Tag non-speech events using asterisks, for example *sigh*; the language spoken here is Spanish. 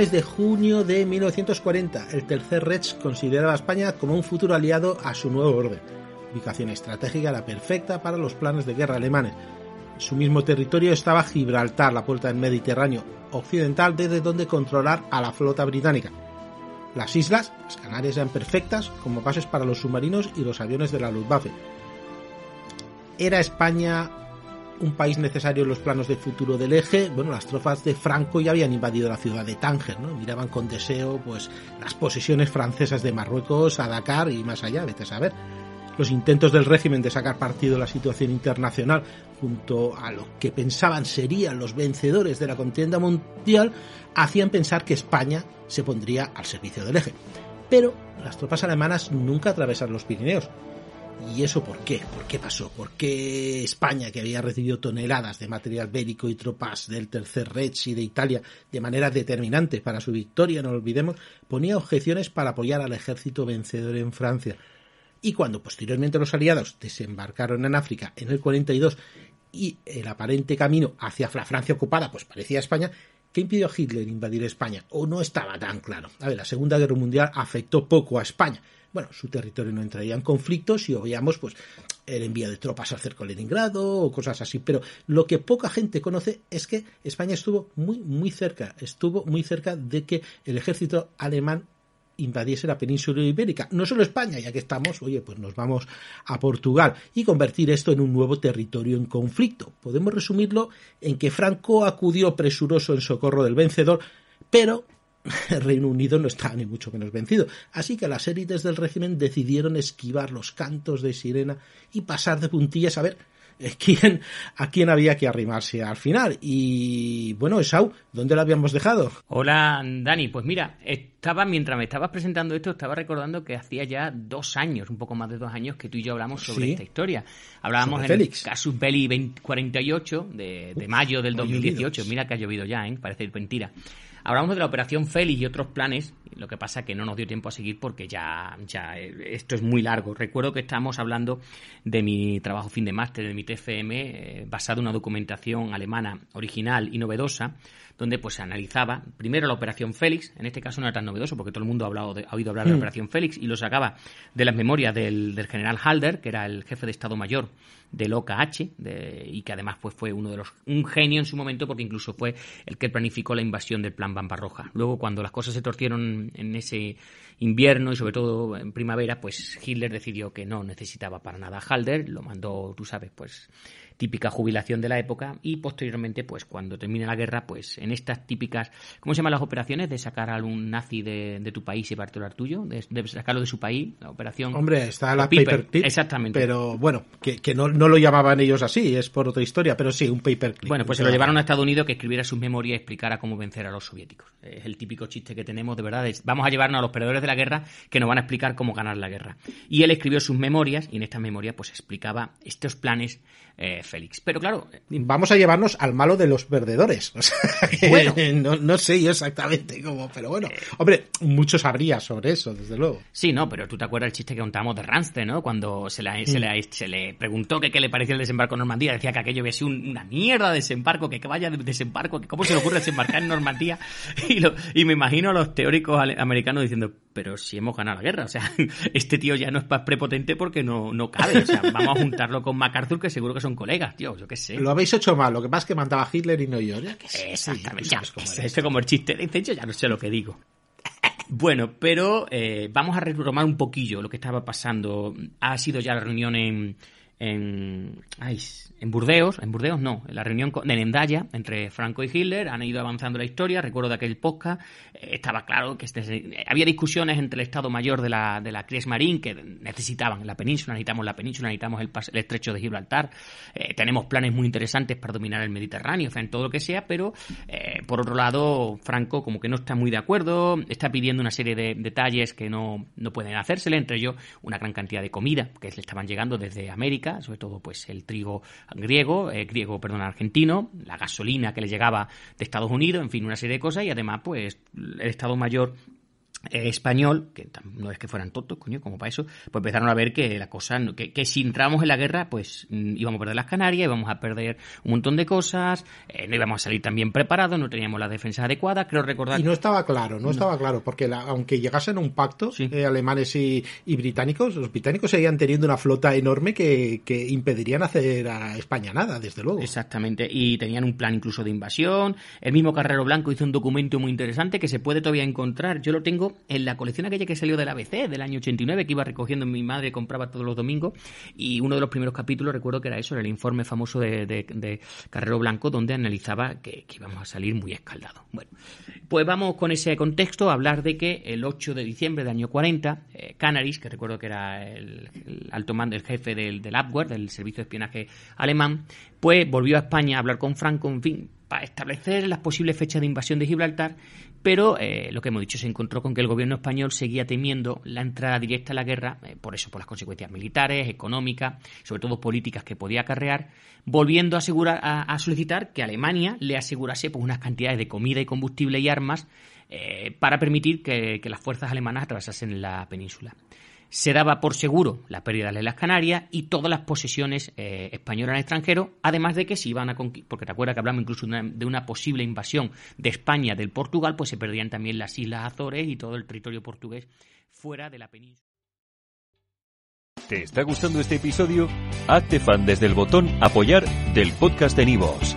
Finales de junio de 1940, el Tercer Reich consideraba a España como un futuro aliado a su nuevo orden. Ubicación estratégica la perfecta para los planes de guerra alemanes. En su mismo territorio estaba Gibraltar, la puerta del Mediterráneo occidental desde donde controlar a la flota británica. Las islas, las Canarias, eran perfectas como bases para los submarinos y los aviones de la Luftwaffe. ¿Era España un país necesario en los planos de futuro del eje, bueno, las tropas de Franco ya habían invadido la ciudad de Tánger, ¿no? Miraban con deseo, pues, las posesiones francesas de Marruecos, a Dakar y más allá, vete a saber. Los intentos del régimen de sacar partido de la situación internacional junto a lo que pensaban serían los vencedores de la contienda mundial hacían pensar que España se pondría al servicio del eje. Pero las tropas alemanas nunca atravesaron los Pirineos, ¿Y eso por qué? ¿Por qué pasó? ¿Por qué España, que había recibido toneladas de material bélico y tropas del Tercer Reich y de Italia de manera determinante para su victoria, no lo olvidemos, ponía objeciones para apoyar al ejército vencedor en Francia? Y cuando posteriormente los aliados desembarcaron en África en el 42 y el aparente camino hacia la Francia ocupada pues parecía España, ¿qué impidió a Hitler invadir España? ¿O no estaba tan claro? A ver, la Segunda Guerra Mundial afectó poco a España bueno, su territorio no entraría en conflicto si obviamos pues el envío de tropas al cerco de Leningrado o cosas así, pero lo que poca gente conoce es que España estuvo muy muy cerca, estuvo muy cerca de que el ejército alemán invadiese la península ibérica, no solo España, ya que estamos, oye, pues nos vamos a Portugal y convertir esto en un nuevo territorio en conflicto. Podemos resumirlo en que Franco acudió presuroso en socorro del vencedor, pero el *laughs* Reino Unido no estaba ni mucho menos vencido. Así que las élites del régimen decidieron esquivar los cantos de sirena y pasar de puntillas a ver quién, a quién había que arrimarse al final. Y bueno, Esau, ¿dónde lo habíamos dejado? Hola, Dani. Pues mira, estaba, mientras me estabas presentando esto, estaba recordando que hacía ya dos años, un poco más de dos años, que tú y yo hablamos sobre Sí. esta historia. Hablábamos Sobre en Félix. el Casus Belli 20 48 de, de mayo del ha 2018. llovido. Mira que ha llovido ya, ¿eh? Parece mentira. Hablamos de la operación Félix y otros planes, lo que pasa que no nos dio tiempo a seguir porque ya, ya eh, esto es muy largo. Recuerdo que estábamos hablando de mi trabajo fin de máster, de mi TFM, eh, basado en una documentación alemana original y novedosa, donde pues se analizaba primero la operación Félix, en este caso no era tan novedoso porque todo el mundo ha, hablado de- ha oído hablar de la operación Félix y lo sacaba de las memorias del, del general Halder, que era el jefe de Estado Mayor del OKH de- y que además pues, fue uno de los un genio en su momento porque incluso fue el que planificó la invasión del plan Barbarroja. Luego cuando las cosas se torcieron en ese invierno y sobre todo en primavera, pues Hitler decidió que no necesitaba para nada a Halder, lo mandó, tú sabes, pues típica jubilación de la época y posteriormente pues cuando termine la guerra pues en estas típicas ¿cómo se llaman las operaciones? de sacar a algún nazi de, de tu país y al tuyo de, de sacarlo de su país la operación Hombre, está la paperclip. exactamente. Pero bueno, que, que no, no lo llamaban ellos así, es por otra historia, pero sí, un paperclip. Bueno, pues se lo llevaron a Estados Unidos que escribiera sus memorias y explicara cómo vencer a los soviéticos. Es el típico chiste que tenemos, de verdad. es, vamos a llevarnos a los perdedores de la guerra que nos van a explicar cómo ganar la guerra. Y él escribió sus memorias y en estas memorias pues explicaba estos planes eh, Félix. Pero claro... Vamos a llevarnos al malo de los perdedores. *laughs* bueno. no, no, sé yo exactamente cómo, pero bueno. Hombre, mucho sabría sobre eso, desde luego. Sí, no, pero tú te acuerdas el chiste que contamos de Ramsden, ¿no? Cuando se le, se, le, se le preguntó que qué le parecía el desembarco en Normandía, decía que aquello había sido una mierda de desembarco, que, vaya de desembarco, que cómo se le ocurre desembarcar en Normandía. *laughs* Y, lo, y me imagino a los teóricos americanos diciendo, pero si hemos ganado la guerra, o sea, *laughs* este tío ya no es prepotente porque no, no cabe, o sea, vamos a juntarlo con MacArthur, que seguro que son colegas, tío, yo qué sé. Lo habéis hecho mal, lo que pasa es que mandaba Hitler y no yo, ya que Exactamente, ya, como, es como el chiste de yo ya no sé lo que digo. *laughs* Bueno, pero eh, vamos a retomar un poquillo lo que estaba pasando. Ha sido ya la reunión en, en, en Burdeos, en Burdeos no, en la reunión de Nendaya entre Franco y Hitler, han ido avanzando la historia, recuerdo de aquel podcast, eh, estaba claro que este, eh, había discusiones entre el Estado Mayor de la, de la Kriegsmarine que necesitaban la península, necesitamos la península, necesitamos el, el estrecho de Gibraltar, eh, tenemos planes muy interesantes para dominar el Mediterráneo, o sea, en todo lo que sea, pero por otro lado, Franco como que no está muy de acuerdo, está pidiendo una serie de detalles que no, no pueden hacérsele, entre ellos una gran cantidad de comida que le estaban llegando desde América, sobre todo pues el trigo griego, eh, griego, perdón, argentino, la gasolina que le llegaba de Estados Unidos, en fin, una serie de cosas y además pues el Estado Mayor eh, español, que no es que fueran tontos, coño, como para eso, pues empezaron a ver que la cosa, que, que si entramos en la guerra, pues mm, íbamos a perder las Canarias, íbamos a perder un montón de cosas, eh, no íbamos a salir tan bien preparados, no teníamos la defensa adecuada, creo recordar... Y no estaba claro, no, estaba claro, porque aunque llegasen a un pacto, eh, alemanes y, británicos, los británicos seguían teniendo una flota enorme que, que impedirían hacer a España nada, desde luego. Exactamente, y tenían un plan incluso de invasión, el mismo Carrero Blanco hizo un documento muy interesante que se puede todavía encontrar, yo lo tengo en la colección aquella que salió del ABC del año 89, que iba recogiendo mi madre, compraba todos los domingos, y uno de los primeros capítulos recuerdo que era eso, era el informe famoso de, Carrero Blanco, donde analizaba que, íbamos a salir muy escaldados. Bueno, pues vamos con ese contexto a hablar de que el 8 de diciembre del año 40, eh, Canaris, que recuerdo que era el, alto mando, el jefe del, del Abwehr, del servicio de espionaje alemán, pues volvió a España a hablar con Franco, en fin, para establecer las posibles fechas de invasión de Gibraltar, pero eh, lo que hemos dicho se encontró con que el gobierno español seguía temiendo la entrada directa a la guerra, eh, por eso, por las consecuencias militares, económicas, sobre todo políticas que podía acarrear, volviendo a, asegurar, a, solicitar que Alemania le asegurase pues, unas cantidades de comida y combustible y armas eh, para permitir que las fuerzas alemanas atravesasen la península se daba por seguro la pérdida de las Canarias y todas las posesiones eh, españolas en el extranjero, además de que si iban a porque te acuerdas que hablamos incluso de una, posible invasión de España del Portugal, pues se perdían también las Islas Azores y todo el territorio portugués fuera de la península. ¿Te está gustando este episodio? Hazte fan desde el botón apoyar del podcast de Nivos.